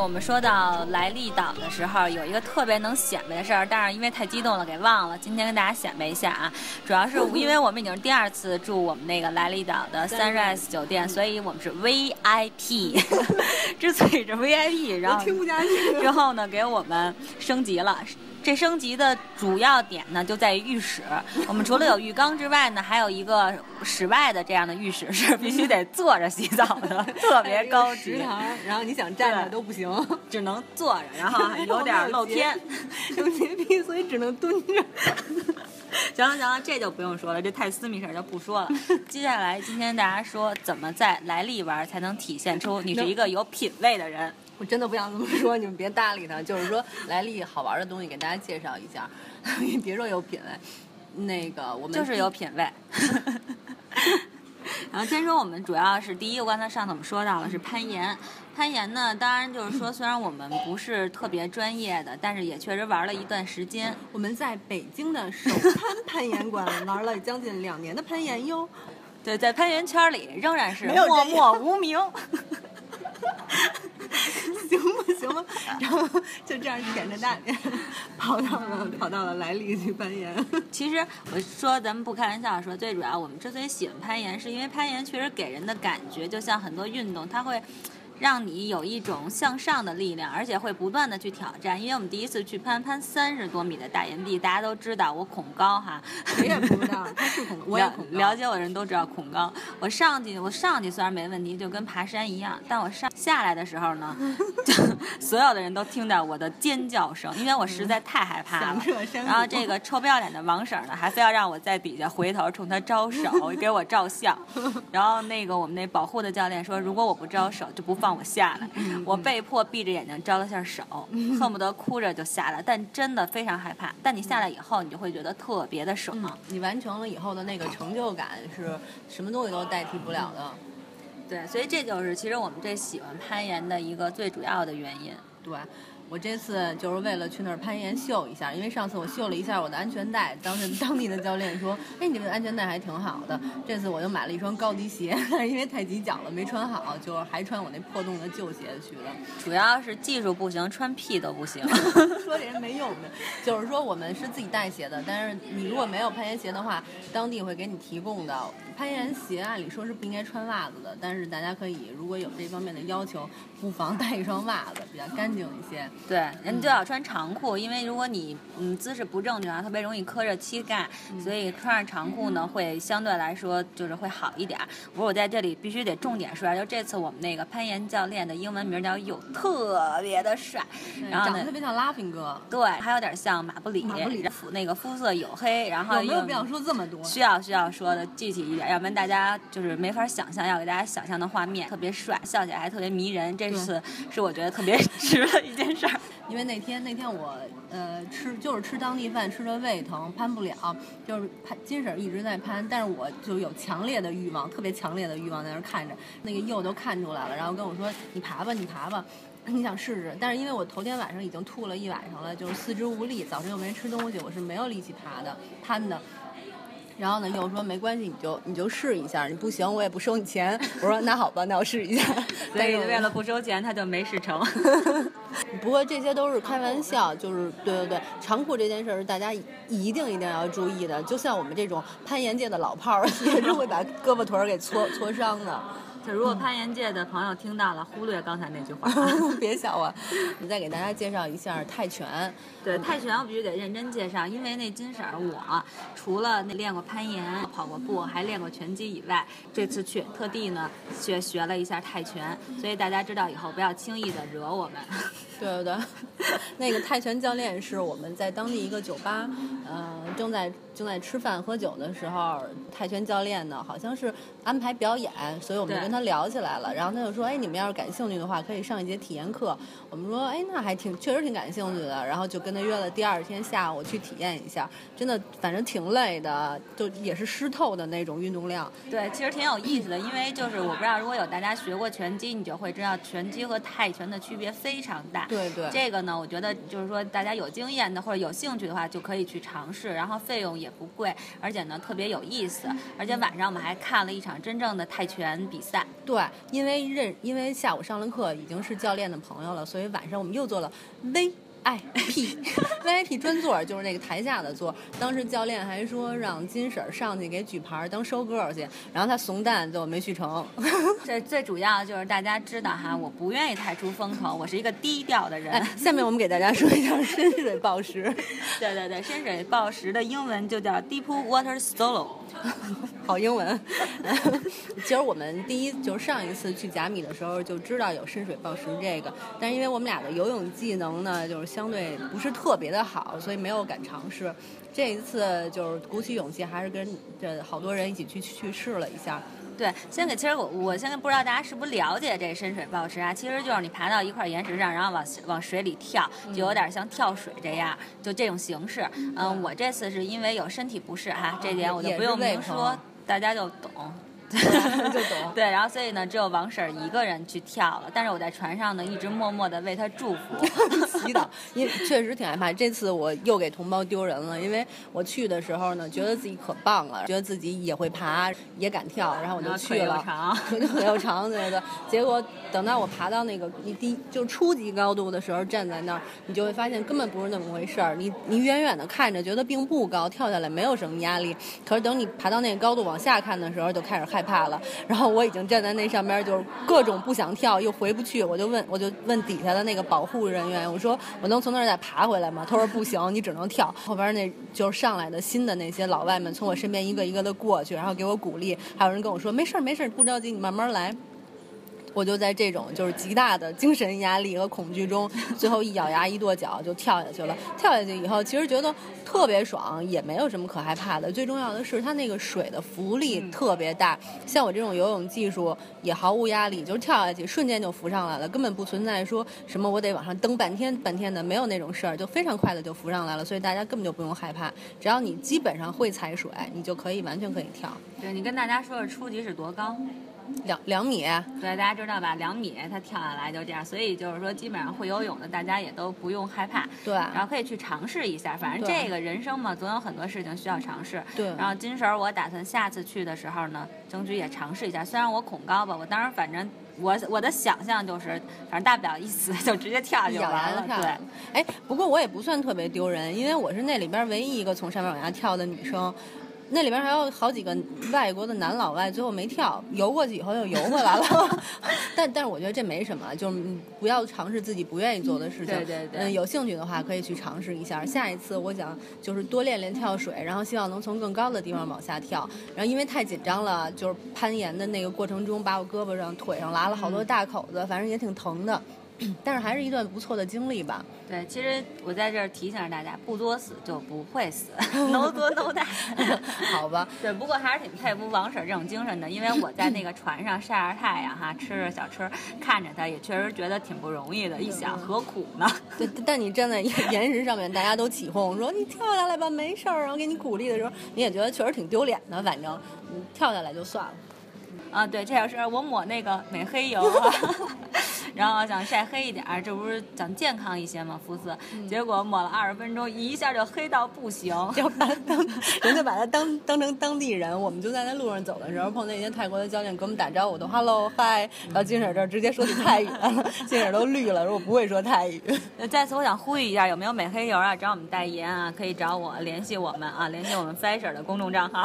我们说到来利岛的时候，有一个特别能显摆的事儿，但是因为太激动了给忘了。今天跟大家显摆一下啊，主要是 因为我们已经是第二次住我们那个来利岛的 Sunrise 酒店，所以我们是 VIP。之所以是 VIP，然后听不下去。之后呢，给我们升级了。这升级的主要点呢，就在于浴室。我们除了有浴缸之外呢，还有一个室外的这样的浴室，是必须得坐着洗澡的，特别高级。食堂，然后你想站着都不行，只能坐着，然后 有点露天，有洁癖，所以只能蹲着。行了行了，这就不用说了，这太私密事儿就不说了。接下来今天大家说怎么在来历玩才能体现出你是一个有品位的人。我真的不想这么说，你们别搭理他。就是说，来历好玩的东西给大家介绍一下，你 别说有品位，那个我们就是有品位。然后先说我们主要是第一，个刚才上次我们说到了是攀岩。攀岩呢，当然就是说，虽然我们不是特别专业的，但是也确实玩了一段时间。我们在北京的首 攀攀岩馆玩了将近两年的攀岩哟。对，在攀岩圈里仍然是默默无名。行吧，行吧，然后就这样舔着大脸跑到了跑到了来历去攀岩。其实我说咱们不开玩笑说，最主要我们之所以喜欢攀岩，是因为攀岩确实给人的感觉就像很多运动，它会。让你有一种向上的力量，而且会不断的去挑战。因为我们第一次去攀攀三十多米的大岩壁，大家都知道我恐高哈。我也不知道，他是恐，我也恐。了解我的人都知道恐高。我上去，我上去虽然没问题，就跟爬山一样，但我上下来的时候呢，就所有的人都听到我的尖叫声，因为我实在太害怕了。然后这个臭不要脸的王婶呢，还非要让我在底下回头冲他招手，给我照相。然后那个我们那保护的教练说，如果我不招手，就不。放我下来，我被迫闭着眼睛招了下手，恨不得哭着就下来，但真的非常害怕。但你下来以后，你就会觉得特别的爽。你完成了以后的那个成就感是什么东西都代替不了的。对，所以这就是其实我们这喜欢攀岩的一个最主要的原因。对。我这次就是为了去那儿攀岩秀一下，因为上次我秀了一下我的安全带，当时 当地的教练说：“哎，你这个安全带还挺好的。”这次我又买了一双高级鞋，但是因为太挤脚了没穿好，就还穿我那破洞的旧鞋去了。主要是技术不行，穿屁都不行。说这人没用的，就是说我们是自己带鞋的，但是你如果没有攀岩鞋的话，当地会给你提供的。攀岩鞋按理说是不应该穿袜子的，但是大家可以如果有这方面的要求，不妨带一双袜子，比较干净一些。对，人就要穿长裤，因为如果你嗯姿势不正确啊，特别容易磕着膝盖，所以穿上长裤呢会相对来说就是会好一点。不过我在这里必须得重点说，就这次我们那个攀岩教练的英文名叫有，特别的帅，然后长得特别像拉菲哥，对，还有点像马布里，马布里肤那个肤色黝黑，然后有没有必要说这么多？需要需要说的具体一点。要不然大家就是没法想象，要给大家想象的画面，特别帅，笑起来还特别迷人。这次是我觉得特别 值的一件事儿，因为那天那天我呃吃就是吃当地饭，吃的胃疼，攀不了，就是攀金婶一直在攀，但是我就有强烈的欲望，特别强烈的欲望在那看着，那个柚都看出来了，然后跟我说你爬吧，你爬吧，你想试试，但是因为我头天晚上已经吐了一晚上了，就是四肢无力，早晨又没吃东西，我是没有力气爬的，攀的。然后呢，又说没关系，你就你就试一下，你不行我也不收你钱。我说那好吧，那我试一下。所以为了不收钱，他就没试成。不过这些都是开玩笑，就是对对对，长裤这件事儿是大家一定一定要注意的。就像我们这种攀岩界的老炮儿，也是会把胳膊腿儿给搓搓伤的。如果攀岩界的朋友听到了，忽略刚才那句话，别笑我。你再给大家介绍一下泰拳。对泰拳，我必须得认真介绍，因为那金婶儿，我除了那练过攀岩、跑过步，还练过拳击以外，这次去特地呢学学了一下泰拳，所以大家知道以后不要轻易的惹我们。对对对，那个泰拳教练是我们在当地一个酒吧，呃，正在正在吃饭喝酒的时候，泰拳教练呢好像是安排表演，所以我们就跟他聊起来了。然后他就说：“哎，你们要是感兴趣的话，可以上一节体验课。”我们说：“哎，那还挺确实挺感兴趣的。”然后就跟他约了第二天下午去体验一下，真的反正挺累的，就也是湿透的那种运动量。对，其实挺有意思的，因为就是我不知道如果有大家学过拳击，你就会知道拳击和泰拳的区别非常大。对对。这个呢，我觉得就是说大家有经验的或者有兴趣的话，就可以去尝试，然后费用也不贵，而且呢特别有意思。而且晚上我们还看了一场真正的泰拳比赛。对，因为认因为下午上了课，已经是教练的朋友了，所以晚上我们又做了 V。I P V I P 专座就是那个台下的座，当时教练还说让金婶上去给举牌当收 girl 去，然后他怂蛋就没去成。这最主要就是大家知道哈，我不愿意太出风头，我是一个低调的人。下面我们给大家说一下深水暴食。对对对，深水暴食的英文就叫 Deep Water Solo，好英文。其实我们第一就是上一次去甲米的时候就知道有深水暴食这个，但是因为我们俩的游泳技能呢，就是。相对不是特别的好，所以没有敢尝试。这一次就是鼓起勇气，还是跟这好多人一起去去试了一下。对，先给其实我我现在不知道大家是不是了解这深水暴池啊？其实就是你爬到一块岩石上，然后往往水里跳，就有点像跳水这样，就这种形式。嗯，我这次是因为有身体不适哈，这点我就不用明说，大家就懂。就懂对，然后所以呢，只有王婶一个人去跳了。但是我在船上呢，一直默默的为她祝福、祈祷，因为确实挺害怕。这次我又给同胞丢人了，因为我去的时候呢，觉得自己可棒了，觉得自己也会爬，也敢跳，然后我就去了。腿又长，对对。结果等到我爬到那个你低就初级高度的时候，站在那儿，你就会发现根本不是那么回事儿。你你远远的看着，觉得并不高，跳下来没有什么压力。可是等你爬到那个高度往下看的时候，就开始害。怕了，然后我已经站在那上边，就是各种不想跳，又回不去，我就问，我就问底下的那个保护人员，我说我能从那儿再爬回来吗？他说不行，你只能跳。后边那就是上来的新的那些老外们从我身边一个一个的过去，然后给我鼓励，还有人跟我说没事儿没事儿，不着急，你慢慢来。我就在这种就是极大的精神压力和恐惧中，最后一咬牙一跺脚就跳下去了。跳下去以后，其实觉得特别爽，也没有什么可害怕的。最重要的是，它那个水的浮力特别大，像我这种游泳技术也毫无压力，就是跳下去瞬间就浮上来了，根本不存在说什么我得往上蹬半天半天的，没有那种事儿，就非常快的就浮上来了。所以大家根本就不用害怕，只要你基本上会踩水，你就可以完全可以跳。对你跟大家说说初级是多高？两两米，对，大家知道吧？两米，它跳下来就这样，所以就是说，基本上会游泳的大家也都不用害怕，对，然后可以去尝试一下，反正这个人生嘛，总有很多事情需要尝试，对。然后金婶，我打算下次去的时候呢，争取也尝试一下。虽然我恐高吧，我当时反正我我的想象就是，反正大不了一死就直接跳就完了，对。哎，不过我也不算特别丢人，因为我是那里边唯一一个从上面往下跳的女生。那里边还有好几个外国的男老外，最后没跳，游过去以后又游回来了。但但是我觉得这没什么，就是不要尝试自己不愿意做的事情。对对对。嗯，有兴趣的话可以去尝试一下。下一次我想就是多练练跳水，然后希望能从更高的地方往下跳。然后因为太紧张了，就是攀岩的那个过程中，把我胳膊上、腿上拉了好多大口子，反正也挺疼的。但是还是一段不错的经历吧。对，其实我在这儿提醒大家，不作死就不会死，no 作 no die。好吧。对，不过还是挺佩服王婶这种精神的，因为我在那个船上晒着太阳哈，吃着小吃，看着她也确实觉得挺不容易的。一想何苦呢？对，但你站在 岩石上面，大家都起哄说你跳下来吧，没事儿，然后给你鼓励的时候，你也觉得确实挺丢脸的。反正，跳下来就算了。啊，对，这要是我抹那个美黑油啊。然后想晒黑一点儿，这不是想健康一些吗？肤色，结果抹了二十分钟，一下就黑到不行。就把当人家把他当当成当地人，我们就在那路上走的时候，碰见一些泰国的教练跟我们打招呼，都 hello hi，到金婶这儿直接说起泰语了，金婶都绿了，说我不会说泰语。在此我想呼吁一下，有没有美黑油啊？找我们代言啊？可以找我联系我们啊，联系我们 fashion 的公众账号。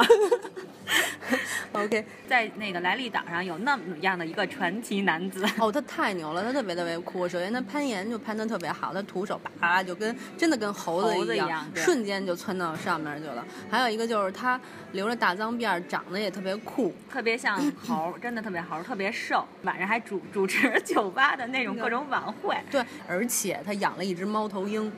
OK，在那个莱利岛上有那么样的一个传奇男子。哦，他太牛了，他特别特别酷。首先他攀岩就攀得特别好，他徒手啪就跟真的跟猴子一样，瞬间就窜到上面去了。还有一个就是他留着大脏辫，长得也特别酷，特别像 猴，真的特别猴，特别瘦。晚上还主主持酒吧的那种各种晚会。对，而且他养了一只猫头鹰。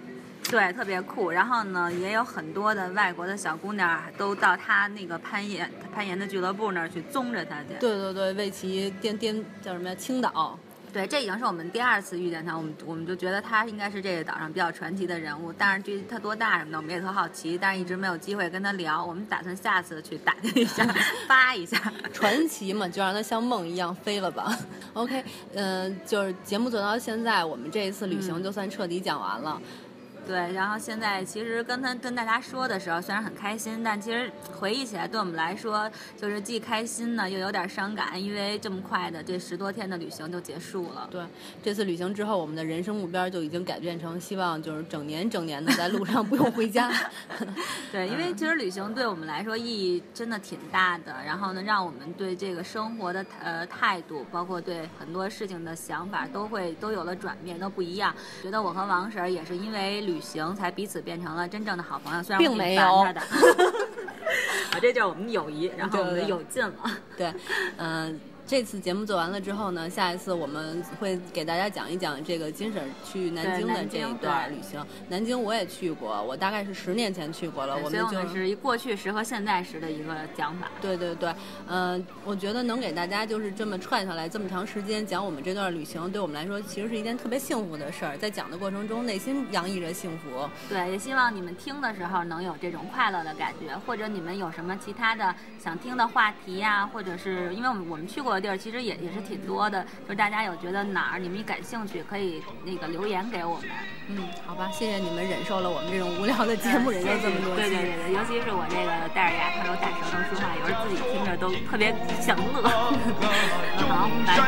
对，特别酷。然后呢，也有很多的外国的小姑娘都到他那个攀岩攀岩的俱乐部那儿去宗着他去。对对对，为其颠颠叫什么呀？青岛。对，这已经是我们第二次遇见他，我们我们就觉得他应该是这个岛上比较传奇的人物，但是至于他多大什么的，我们也特好奇，但是一直没有机会跟他聊。我们打算下次去打听一下，扒一下。传奇嘛，就让他像梦一样飞了吧。OK，嗯，就是节目做到现在，我们这一次旅行就算彻底讲完了。对，然后现在其实跟他跟大家说的时候，虽然很开心，但其实回忆起来，对我们来说就是既开心呢，又有点伤感，因为这么快的这十多天的旅行就结束了。对，这次旅行之后，我们的人生目标就已经改变成希望就是整年整年的在路上不用回家。对，因为其实旅行对我们来说意义真的挺大的，然后呢，让我们对这个生活的呃态度，包括对很多事情的想法，都会都有了转变，都不一样。觉得我和王婶也是因为旅旅行才彼此变成了真正的好朋友，虽然并没有他的。啊，这就是我们的友谊，然后我们的友尽了。对，嗯。这次节目做完了之后呢，下一次我们会给大家讲一讲这个金婶去南京的这一段旅行。南京我也去过，我大概是十年前去过了。我们就是一过去时和现在时的一个讲法。对对对，嗯，我觉得能给大家就是这么串下来这么长时间讲我们这段旅行，对我们来说其实是一件特别幸福的事儿。在讲的过程中，内心洋溢着幸福。对，也希望你们听的时候能有这种快乐的感觉，或者你们有什么其他的想听的话题呀，或者是因为我们我们去过。地儿其实也也是挺多的，就是大家有觉得哪儿你们一感兴趣，可以那个留言给我们。嗯，好吧，谢谢你们忍受了我们这种无聊的节目，忍受这么多对对对对，尤其是我这个戴着牙套又大舌头说话，有时候自己听着都特别想乐。好，拜拜。